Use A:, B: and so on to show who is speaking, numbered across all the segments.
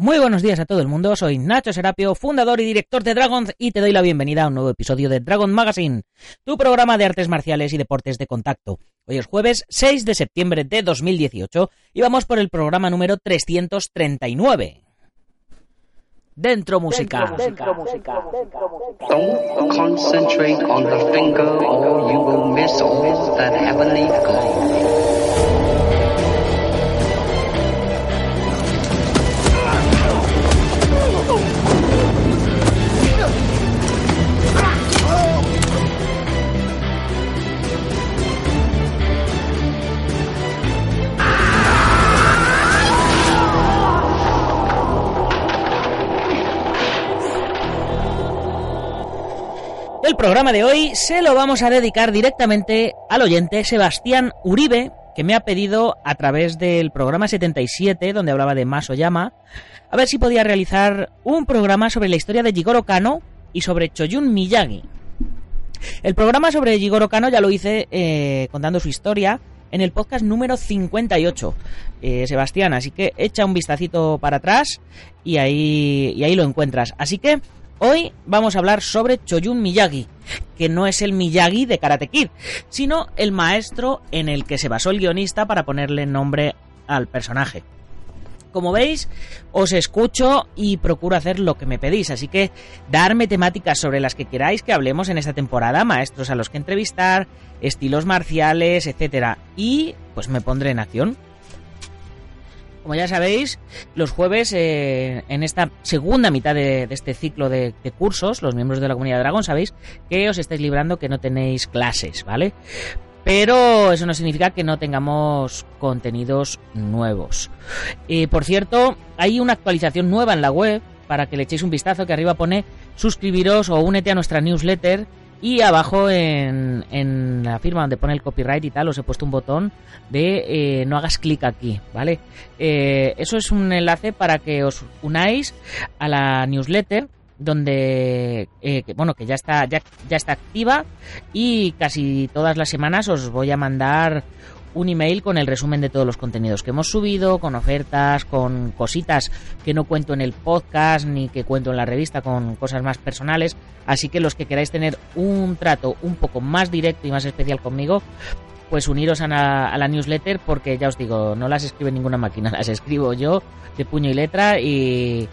A: Muy buenos días a todo el mundo, soy Nacho Serapio, fundador y director de Dragons y te doy la bienvenida a un nuevo episodio de Dragon Magazine, tu programa de artes marciales y deportes de contacto. Hoy es jueves 6 de septiembre de 2018 y vamos por el programa número 339. Dentro música. Dentro música.
B: Don't concentrate on the finger or you will miss all that heavenly glow.
A: Programa de hoy se lo vamos a dedicar directamente al oyente Sebastián Uribe, que me ha pedido a través del programa 77, donde hablaba de Masoyama, a ver si podía realizar un programa sobre la historia de Jigoro Kano y sobre Choyun Miyagi. El programa sobre Jigoro Kano ya lo hice eh, contando su historia en el podcast número 58, eh, Sebastián, así que echa un vistacito para atrás y ahí, y ahí lo encuentras. Así que Hoy vamos a hablar sobre Choyun Miyagi, que no es el Miyagi de Karate Kid, sino el maestro en el que se basó el guionista para ponerle nombre al personaje. Como veis, os escucho y procuro hacer lo que me pedís, así que darme temáticas sobre las que queráis que hablemos en esta temporada, maestros a los que entrevistar, estilos marciales, etcétera, y pues me pondré en acción. Como ya sabéis, los jueves, eh, en esta segunda mitad de, este ciclo de, de, cursos, los miembros de la comunidad Dragón sabéis que os estáis librando que no tenéis clases, ¿vale? Pero eso no significa que no tengamos contenidos nuevos. Eh, por cierto, hay una actualización nueva en la web para que le echéis un vistazo que arriba pone suscribiros o únete a nuestra newsletter y abajo en, en, la firma donde pone el copyright y tal, os he puesto un botón de eh, no hagas clic aquí, ¿vale? Eh, eso es un enlace para que os unáis a la newsletter donde eh, bueno que ya está ya está activa y casi todas las semanas os voy a mandar un email con el resumen de todos los contenidos que hemos subido, con ofertas, con cositas que no cuento en el podcast ni que cuento en la revista, con cosas más personales. Así que los que queráis tener un trato un poco más directo y más especial conmigo, pues uniros a la, newsletter porque ya os digo, no las escribe ninguna máquina, las escribo yo de puño y letra y,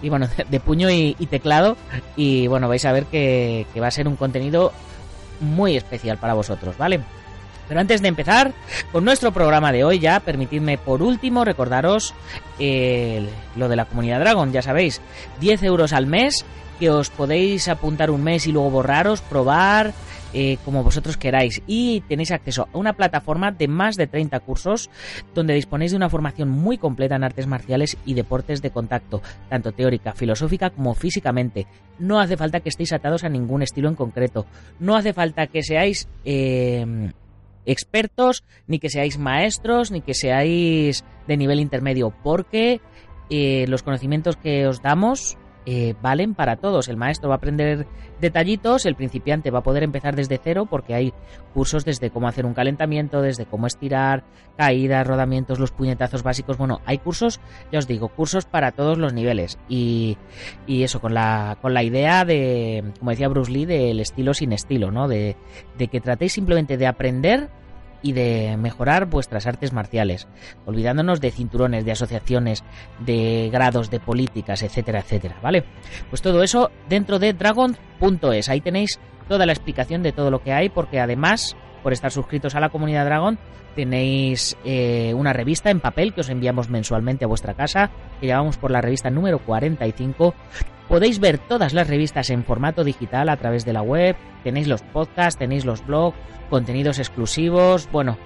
A: y bueno, de puño y, teclado y bueno, vais a ver que va a ser un contenido muy especial para vosotros, ¿vale? Pero antes de empezar con nuestro programa de hoy ya, permitidme por último recordaros eh, lo de la comunidad Dragon, ya sabéis, 10 euros al mes, que os podéis apuntar un mes y luego borraros, probar, eh, como vosotros queráis. Y tenéis acceso a una plataforma de más de 30 cursos donde disponéis de una formación muy completa en artes marciales y deportes de contacto, tanto teórica, filosófica como físicamente. No hace falta que estéis atados a ningún estilo en concreto. No hace falta que seáis... Eh, expertos, ni que seáis maestros, ni que seáis de nivel intermedio, porque eh, los conocimientos que os damos eh, valen para todos. El maestro va a aprender detallitos, el principiante va a poder empezar desde cero porque hay cursos desde cómo hacer un calentamiento, desde cómo estirar, caídas, rodamientos, los puñetazos básicos. Bueno, hay cursos, ya os digo, cursos para todos los niveles. Y, y eso, con la, con la idea de, como decía Bruce Lee, del estilo sin estilo, ¿no? De, de que tratéis simplemente de aprender y de mejorar vuestras artes marciales, olvidándonos de cinturones, de asociaciones, de grados, de políticas, etcétera, etcétera, ¿vale? Pues todo eso dentro de dragon.es, ahí tenéis toda la explicación de todo lo que hay, porque además, por estar suscritos a la comunidad Dragon, tenéis eh, una revista en papel que os enviamos mensualmente a vuestra casa, que llevamos por la revista número 45. Podéis ver todas las revistas en formato digital a través de la web, tenéis los podcasts, tenéis los blogs, contenidos exclusivos, bueno,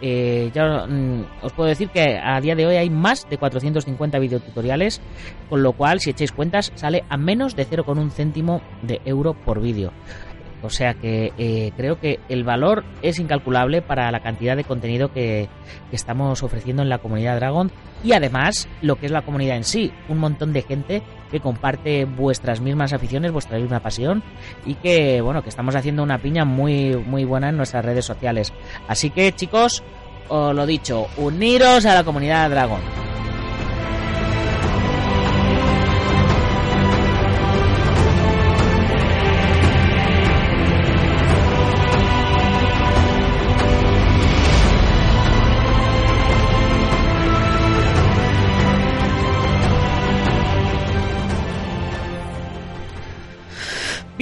A: eh, ya mm, os puedo decir que a día de hoy hay más de 450 videotutoriales, con lo cual si echáis cuentas sale a menos de 0,1 céntimo de euro por vídeo. O sea que eh, creo que el valor es incalculable para la cantidad de contenido que, que, estamos ofreciendo en la comunidad Dragon y además lo que es la comunidad en sí, un montón de gente que comparte vuestras mismas aficiones, vuestra misma pasión y que bueno, que estamos haciendo una piña muy muy buena en nuestras redes sociales. Así que chicos, os lo dicho, uniros a la comunidad Dragon.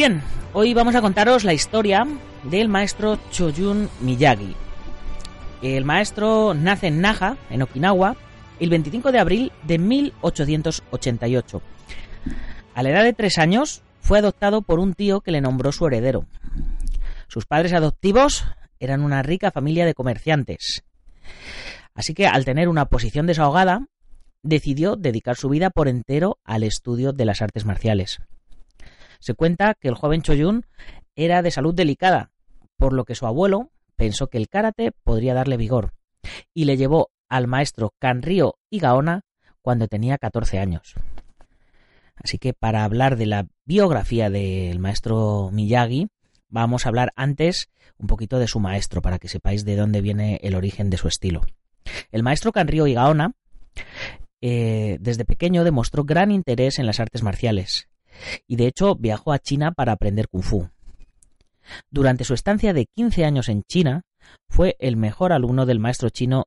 A: Bien, hoy vamos a contaros la historia del maestro Choyun Miyagi. El maestro nace en Naha, en Okinawa, el 25 de abril de 1888. A la edad de tres años fue adoptado por un tío que le nombró su heredero. Sus padres adoptivos eran una rica familia de comerciantes. Así que al tener una posición desahogada, decidió dedicar su vida por entero al estudio de las artes marciales. Se cuenta que el joven Choyun era de salud delicada, por lo que su abuelo pensó que el karate podría darle vigor y le llevó al maestro Kanryo Igaona cuando tenía 14 años. Así que para hablar de la biografía del maestro Miyagi, vamos a hablar antes un poquito de su maestro para que sepáis de dónde viene el origen de su estilo. El maestro Kanryo Igaona eh, desde pequeño demostró gran interés en las artes marciales y de hecho viajó a China para aprender kung fu. Durante su estancia de 15 años en China, fue el mejor alumno del maestro chino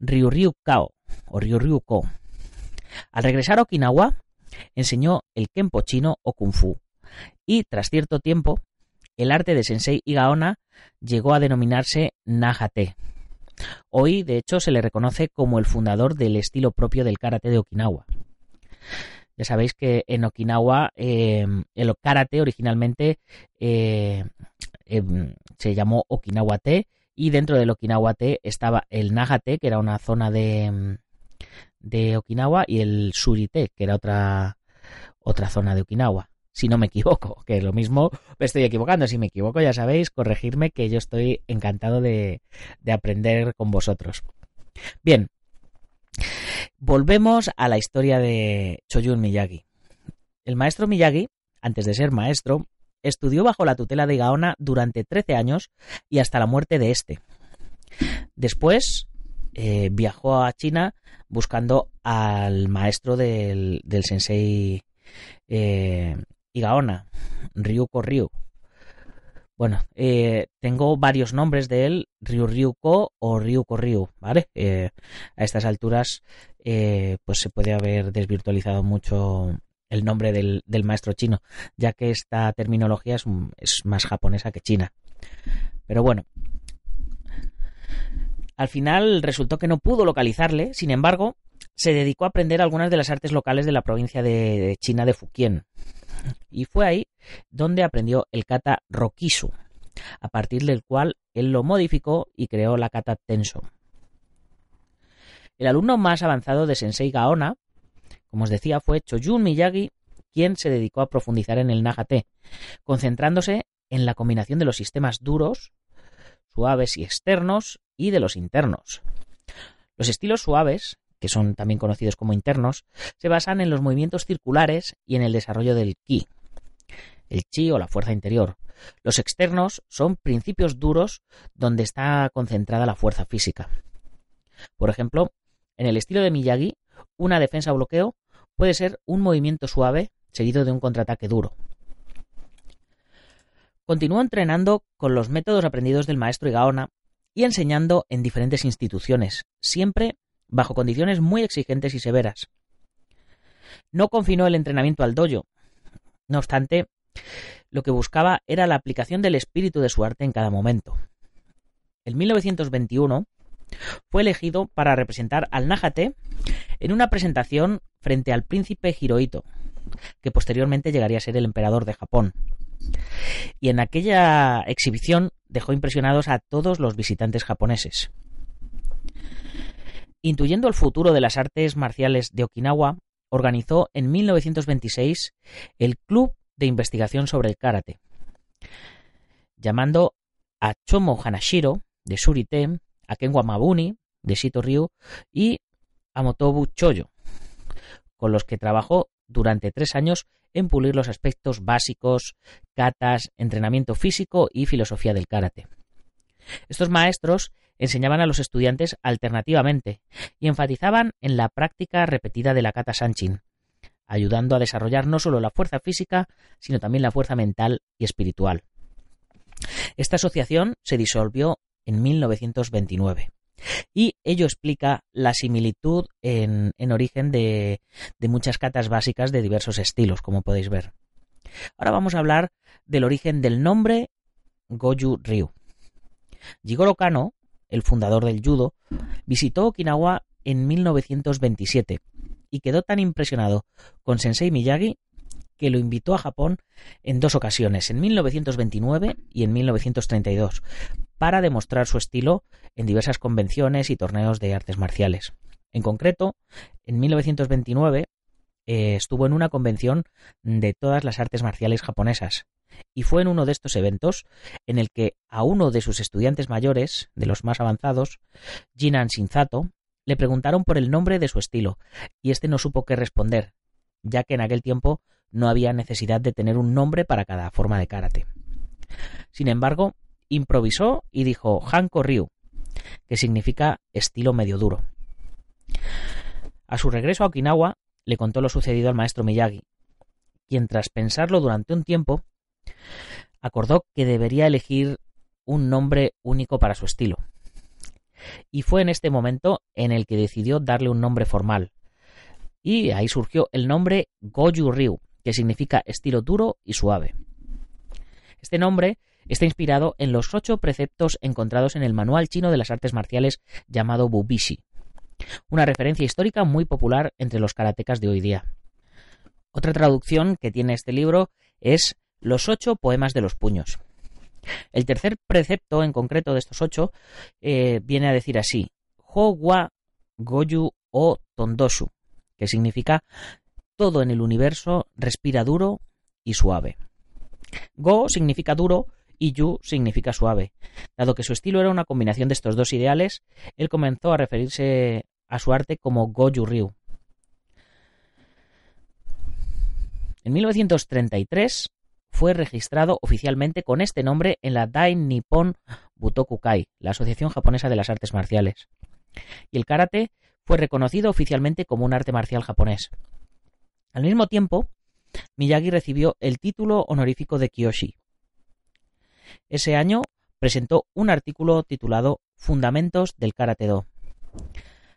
A: Ryu Kao o Ryu Ko. Al regresar a Okinawa, enseñó el Kenpo chino o Kung Fu, y tras cierto tiempo, el arte de Sensei Igaona llegó a denominarse Nahate. Hoy, de hecho, se le reconoce como el fundador del estilo propio del karate de Okinawa. Ya sabéis que en Okinawa em, el karate originalmente eh, em, se llamó Okinawa Te y dentro del Okinawa Te estaba el Nagate, que era una zona de, em, de Okinawa, y el Surite, que era otra, otra zona de Okinawa. Si no me equivoco, que lo mismo me estoy equivocando. Si me equivoco, ya sabéis, corregirme que yo estoy encantado de, de aprender con vosotros. Bien, Volvemos a la historia de Choyun Miyagi. El maestro Miyagi, antes de ser maestro, estudió bajo la tutela de Gaona durante 13 años y hasta la muerte de este. Después eh, viajó a China buscando al maestro del, sensei eh, Igaona, Ryuko Ryu, bueno, eh, tengo varios nombres de él, Ryu Ryuko o Ryuko Ryu, ¿vale? Eh, a estas alturas, eh, pues se puede haber desvirtualizado mucho el nombre del, maestro chino, ya que esta terminología es, es más japonesa que china. Pero bueno, al final resultó que no pudo localizarle, sin embargo, se dedicó a aprender algunas de las artes locales de la provincia de China de Fujian, y fue ahí donde aprendió el kata Rokisu, a partir del cual él lo modificó y creó la kata Tenso. El alumno más avanzado de Sensei Gaona, como os decía, fue Choyun Miyagi, quien se dedicó a profundizar en el Nagate, concentrándose en la combinación de los sistemas duros, suaves y externos, y de los internos. Los estilos suaves que son también conocidos como internos, se basan en los movimientos circulares y en el desarrollo del ki, el chi o la fuerza interior. Los externos son principios duros donde está concentrada la fuerza física. Por ejemplo, en el estilo de Miyagi, una defensa o bloqueo puede ser un movimiento suave seguido de un contraataque duro. Continuó entrenando con los métodos aprendidos del maestro Igaona y enseñando en diferentes instituciones, siempre bajo condiciones muy exigentes y severas. No confinó el entrenamiento al dojo. No obstante, lo que buscaba era la aplicación del espíritu de su arte en cada momento. En 1921 fue elegido para representar al Nahate en una presentación frente al príncipe Hirohito, que posteriormente llegaría a ser el emperador de Japón. Y en aquella exhibición dejó impresionados a todos los visitantes japoneses. Intuyendo el futuro de las artes marciales de Okinawa, organizó en 1926 el Club de Investigación sobre el Karate, llamando a Chomo Hanashiro de Surite, a Kenwa Mabuni de Shito Ryu y a Motobu Choyo, con los que trabajó durante tres años en pulir los aspectos básicos, katas, entrenamiento físico y filosofía del karate. Estos maestros enseñaban a los estudiantes alternativamente y enfatizaban en la práctica repetida de la kata sanchin, ayudando a desarrollar no solo la fuerza física, sino también la fuerza mental y espiritual. Esta asociación se disolvió en 1929 y ello explica la similitud en, origen de, muchas catas básicas de diversos estilos, como podéis ver. Ahora vamos a hablar del origen del nombre Goju Ryu. Jigoro Kano, el fundador del judo, visitó Okinawa en 1927 y quedó tan impresionado con Sensei Miyagi que lo invitó a Japón en dos ocasiones, en 1929 y en 1932, para demostrar su estilo en diversas convenciones y torneos de artes marciales. En concreto, en 1929 eh, estuvo en una convención de todas las artes marciales japonesas y fue en uno de estos eventos en el que a uno de sus estudiantes mayores, de los más avanzados, Jinan Shinzato, le preguntaron por el nombre de su estilo y este no supo qué responder, ya que en aquel tiempo no había necesidad de tener un nombre para cada forma de karate. Sin embargo, improvisó y dijo Hanko Ryu, que significa estilo medio duro. A su regreso a Okinawa, le contó lo sucedido al maestro Miyagi, quien tras pensarlo durante un tiempo, acordó que debería elegir un nombre único para su estilo. Y fue en este momento en el que decidió darle un nombre formal. Y ahí surgió el nombre Goju Ryu, que significa estilo duro y suave. Este nombre está inspirado en los ocho preceptos encontrados en el manual chino de las artes marciales llamado Bubishi, una referencia histórica muy popular entre los karatecas de hoy día. Otra traducción que tiene este libro es Los ocho poemas de los puños. El tercer precepto en concreto de estos ocho eh, viene a decir así: Ho wa goyu o tondoshu, que significa todo en el universo respira duro y suave. Go significa duro y Yu significa suave. Dado que su estilo era una combinación de estos dos ideales, él comenzó a referirse a su arte como Goju Ryu. En 1933 fue registrado oficialmente con este nombre en la Dai Nippon Butokukai, la Asociación Japonesa de las Artes Marciales. Y el karate fue reconocido oficialmente como un arte marcial japonés. Al mismo tiempo, Miyagi recibió el título honorífico de Kiyoshi, ese año presentó un artículo titulado Fundamentos del Karate Do.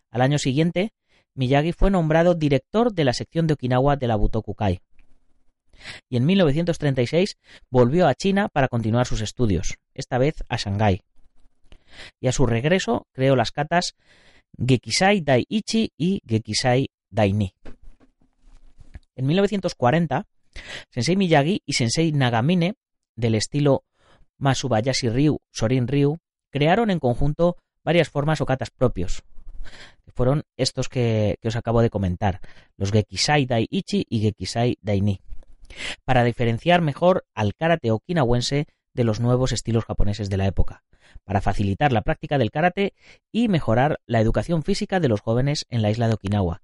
A: Al año siguiente, Miyagi fue nombrado director de la sección de Okinawa de la Butokukai. Y en 1936 volvió a China para continuar sus estudios, esta vez a Shanghái. Y a su regreso creó las katas Gekisai Dai-ichi y Gekisai Dai-ni. En 1940, Sensei Miyagi y Sensei Nagamine, del estilo Masubayashi Ryu, Sorin Ryu, crearon en conjunto varias formas o katas propios. Fueron estos que, os acabo de comentar, los Gekisai Dai-ichi y Gekisai Dai-ni, para diferenciar mejor al karate okinawense de los nuevos estilos japoneses de la época, para facilitar la práctica del karate y mejorar la educación física de los jóvenes en la isla de Okinawa,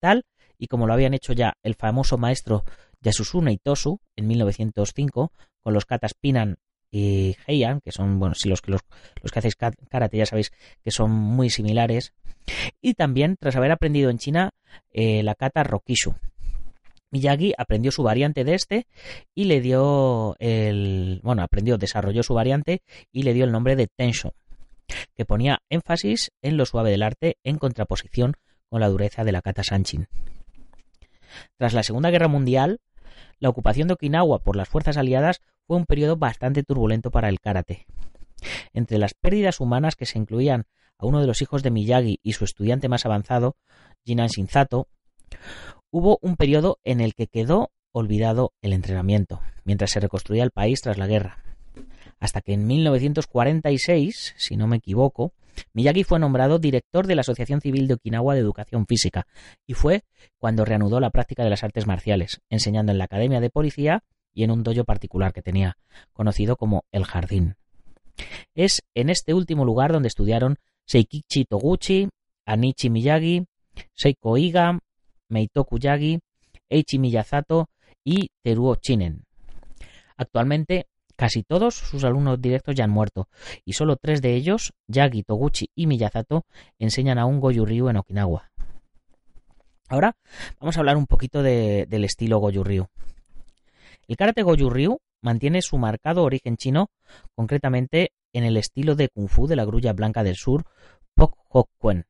A: tal y como lo habían hecho ya el famoso maestro Yasusune Itosu en 1905 con los katas Pinan y Heian, que son, bueno, si los, los, los que hacéis karate ya sabéis que son muy similares. Y también, tras haber aprendido en China eh, la kata Rokishu. Miyagi aprendió su variante de este y le dio el. Bueno, aprendió, desarrolló su variante y le dio el nombre de Tensho, que ponía énfasis en lo suave del arte en contraposición con la dureza de la kata Sanchin. Tras la Segunda Guerra Mundial, la ocupación de Okinawa por las fuerzas aliadas fue un periodo bastante turbulento para el karate. Entre las pérdidas humanas que se incluían a uno de los hijos de Miyagi y su estudiante más avanzado, Jinan Shinzato, hubo un periodo en el que quedó olvidado el entrenamiento, mientras se reconstruía el país tras la guerra. Hasta que en 1946, si no me equivoco, Miyagi fue nombrado director de la Asociación Civil de Okinawa de Educación Física y fue cuando reanudó la práctica de las artes marciales, enseñando en la Academia de Policía y en un dojo particular que tenía, conocido como El Jardín. Es en este último lugar donde estudiaron Seikichi Toguchi, Anichi Miyagi, Seiko Iga, Meitoku Yagi, Eichi Miyazato y Teruo Chinen. Actualmente, casi todos sus alumnos directos ya han muerto, y solo tres de ellos, Yagi, Toguchi y Miyazato, enseñan aún Goju Ryu en Okinawa. Ahora vamos a hablar un poquito del estilo Goju Ryu. El karate Goju Ryu mantiene su marcado origen chino, concretamente en el estilo de kung fu de la grulla blanca del sur, Pok Hok Kuen,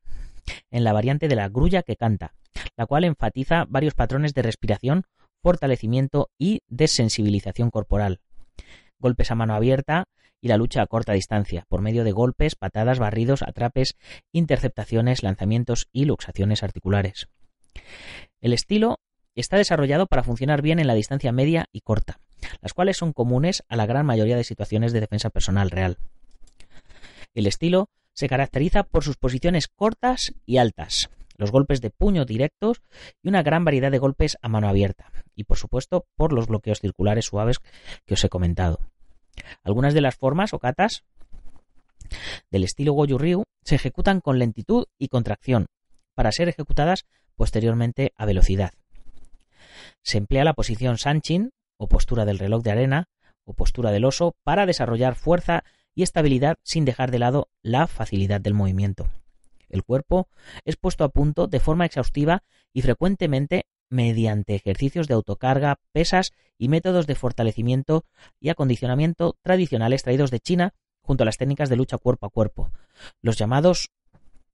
A: en la variante de la grulla que canta, la cual enfatiza varios patrones de respiración, fortalecimiento y desensibilización corporal, golpes a mano abierta y la lucha a corta distancia, por medio de golpes, patadas, barridos, atrapes, interceptaciones, lanzamientos y luxaciones articulares. El estilo está desarrollado para funcionar bien en la distancia media y corta, las cuales son comunes a la gran mayoría de situaciones de defensa personal real. El estilo se caracteriza por sus posiciones cortas y altas, los golpes de puño directos y una gran variedad de golpes a mano abierta, y por supuesto por los bloqueos circulares suaves que os he comentado. Algunas de las formas o katas del estilo Goju Ryu se ejecutan con lentitud y contracción, para ser ejecutadas posteriormente a velocidad. Se emplea la posición Sanchin, o postura del reloj de arena, o postura del oso, para desarrollar fuerza y estabilidad sin dejar de lado la facilidad del movimiento. El cuerpo es puesto a punto de forma exhaustiva y frecuentemente mediante ejercicios de autocarga, pesas y métodos de fortalecimiento y acondicionamiento tradicionales traídos de China junto a las técnicas de lucha cuerpo a cuerpo, los llamados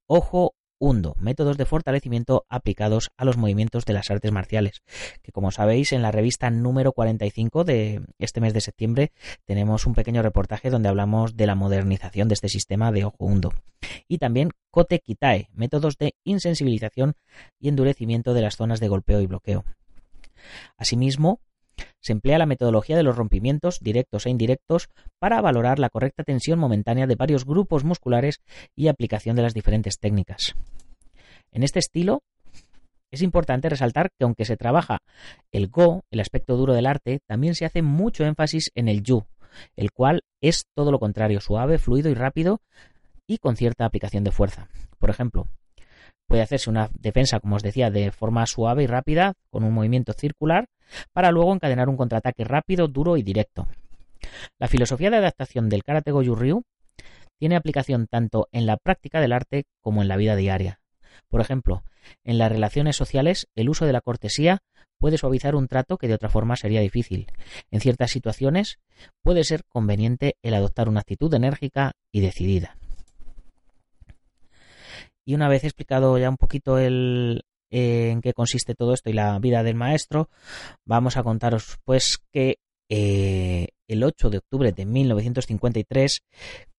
A: ojo hundo, métodos de fortalecimiento aplicados a los movimientos de las artes marciales, que como sabéis en la revista número 45 de este mes de septiembre tenemos un pequeño reportaje donde hablamos de la modernización de este sistema de ojo hundo. Y también Kote Kitae, métodos de insensibilización y endurecimiento de las zonas de golpeo y bloqueo. Asimismo, se emplea la metodología de los rompimientos directos e indirectos para valorar la correcta tensión momentánea de varios grupos musculares y aplicación de las diferentes técnicas. En este estilo, es importante resaltar que aunque se trabaja el Go, el aspecto duro del arte, también se hace mucho énfasis en el Yu, el cual es todo lo contrario, suave, fluido y rápido y con cierta aplicación de fuerza. Por ejemplo, puede hacerse una defensa, como os decía, de forma suave y rápida, con un movimiento circular, para luego encadenar un contraataque rápido, duro y directo. La filosofía de adaptación del karate Goju Ryu tiene aplicación tanto en la práctica del arte como en la vida diaria. Por ejemplo, en las relaciones sociales, el uso de la cortesía puede suavizar un trato que de otra forma sería difícil. En ciertas situaciones puede ser conveniente el adoptar una actitud enérgica y decidida. Y una vez explicado ya un poquito el, en qué consiste todo esto y la vida del maestro, vamos a contaros pues que eh, el 8 de octubre de 1953,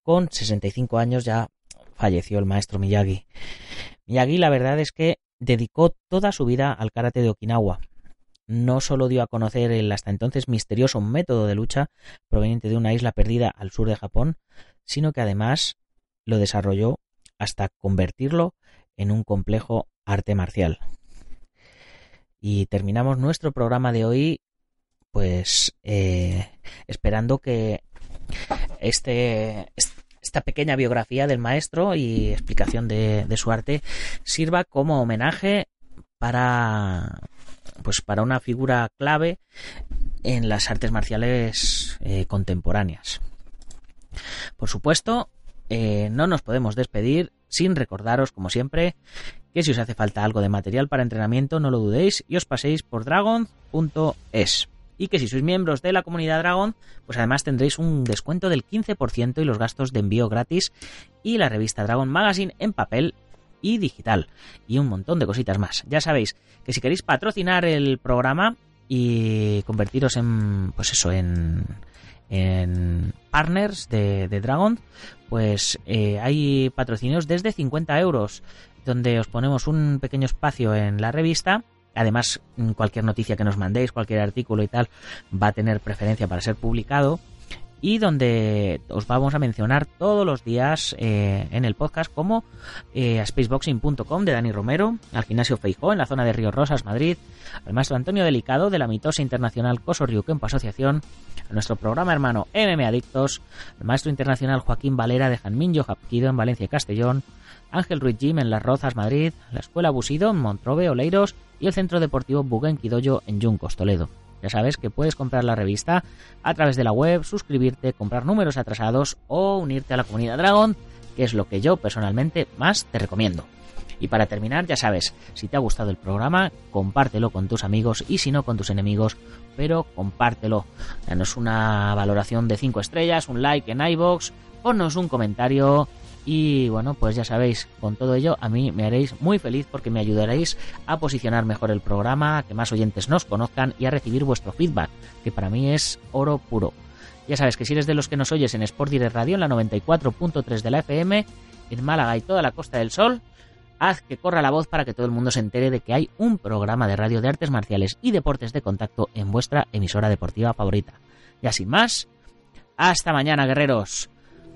A: con 65 años, ya falleció el maestro Miyagi. Miyagi la verdad es que dedicó toda su vida al karate de Okinawa. No solo dio a conocer el hasta entonces misterioso método de lucha proveniente de una isla perdida al sur de Japón, sino que además lo desarrolló hasta convertirlo en un complejo arte marcial. Y terminamos nuestro programa de hoy, pues eh, esperando que este, esta pequeña biografía del maestro y explicación de, su arte sirva como homenaje para pues para una figura clave en las artes marciales eh, contemporáneas. Por supuesto, eh, no nos podemos despedir sin recordaros, como siempre, que si os hace falta algo de material para entrenamiento, no lo dudéis y os paséis por dragon.es. Y que si sois miembros de la comunidad Dragon, pues además tendréis un descuento del 15% y los gastos de envío gratis y la revista Dragon Magazine en papel y digital y un montón de cositas más. Ya sabéis que si queréis patrocinar el programa y convertiros en pues eso en en partners de, Dragon, pues eh, hay patrocinios desde 50 euros, donde os ponemos un pequeño espacio en la revista. Además, cualquier noticia que nos mandéis, cualquier artículo y tal, va a tener preferencia para ser publicado y donde os vamos a mencionar todos los días eh, en el podcast como eh, a spaceboxing.com de Dani Romero, al gimnasio Feijó en la zona de Río Rosas, Madrid, al maestro Antonio Delicado de la mitosa internacional Coso Kempo Asociación, a nuestro programa hermano MM Adictos, al maestro internacional Joaquín Valera de Janminjo Japquido en Valencia y Castellón, Ángel Ruiz Jim en Las Rozas, Madrid, la Escuela Busido en Montrove, Oleiros y el Centro Deportivo Buguen Quidoyo en Yuncos, Toledo. Ya sabes que puedes comprar la revista a través de la web, suscribirte, comprar números atrasados o unirte a la comunidad Dragon, que es lo que yo personalmente más te recomiendo. Y para terminar, ya sabes, si te ha gustado el programa, compártelo con tus amigos y si no con tus enemigos, pero compártelo. Danos una valoración de 5 estrellas, un like en iBox, ponnos un comentario Y bueno, pues ya sabéis, con todo ello a mí me haréis muy feliz porque me ayudaréis a posicionar mejor el programa, a que más oyentes nos conozcan y a recibir vuestro feedback, que para mí es oro puro. Ya sabes que si eres de los que nos oyes en Sport Direct Radio en la 94.3 de la FM, en Málaga y toda la Costa del Sol, haz que corra la voz para que todo el mundo se entere de que hay un programa de radio de artes marciales y deportes de contacto en vuestra emisora deportiva favorita. Ya sin más, hasta mañana, guerreros.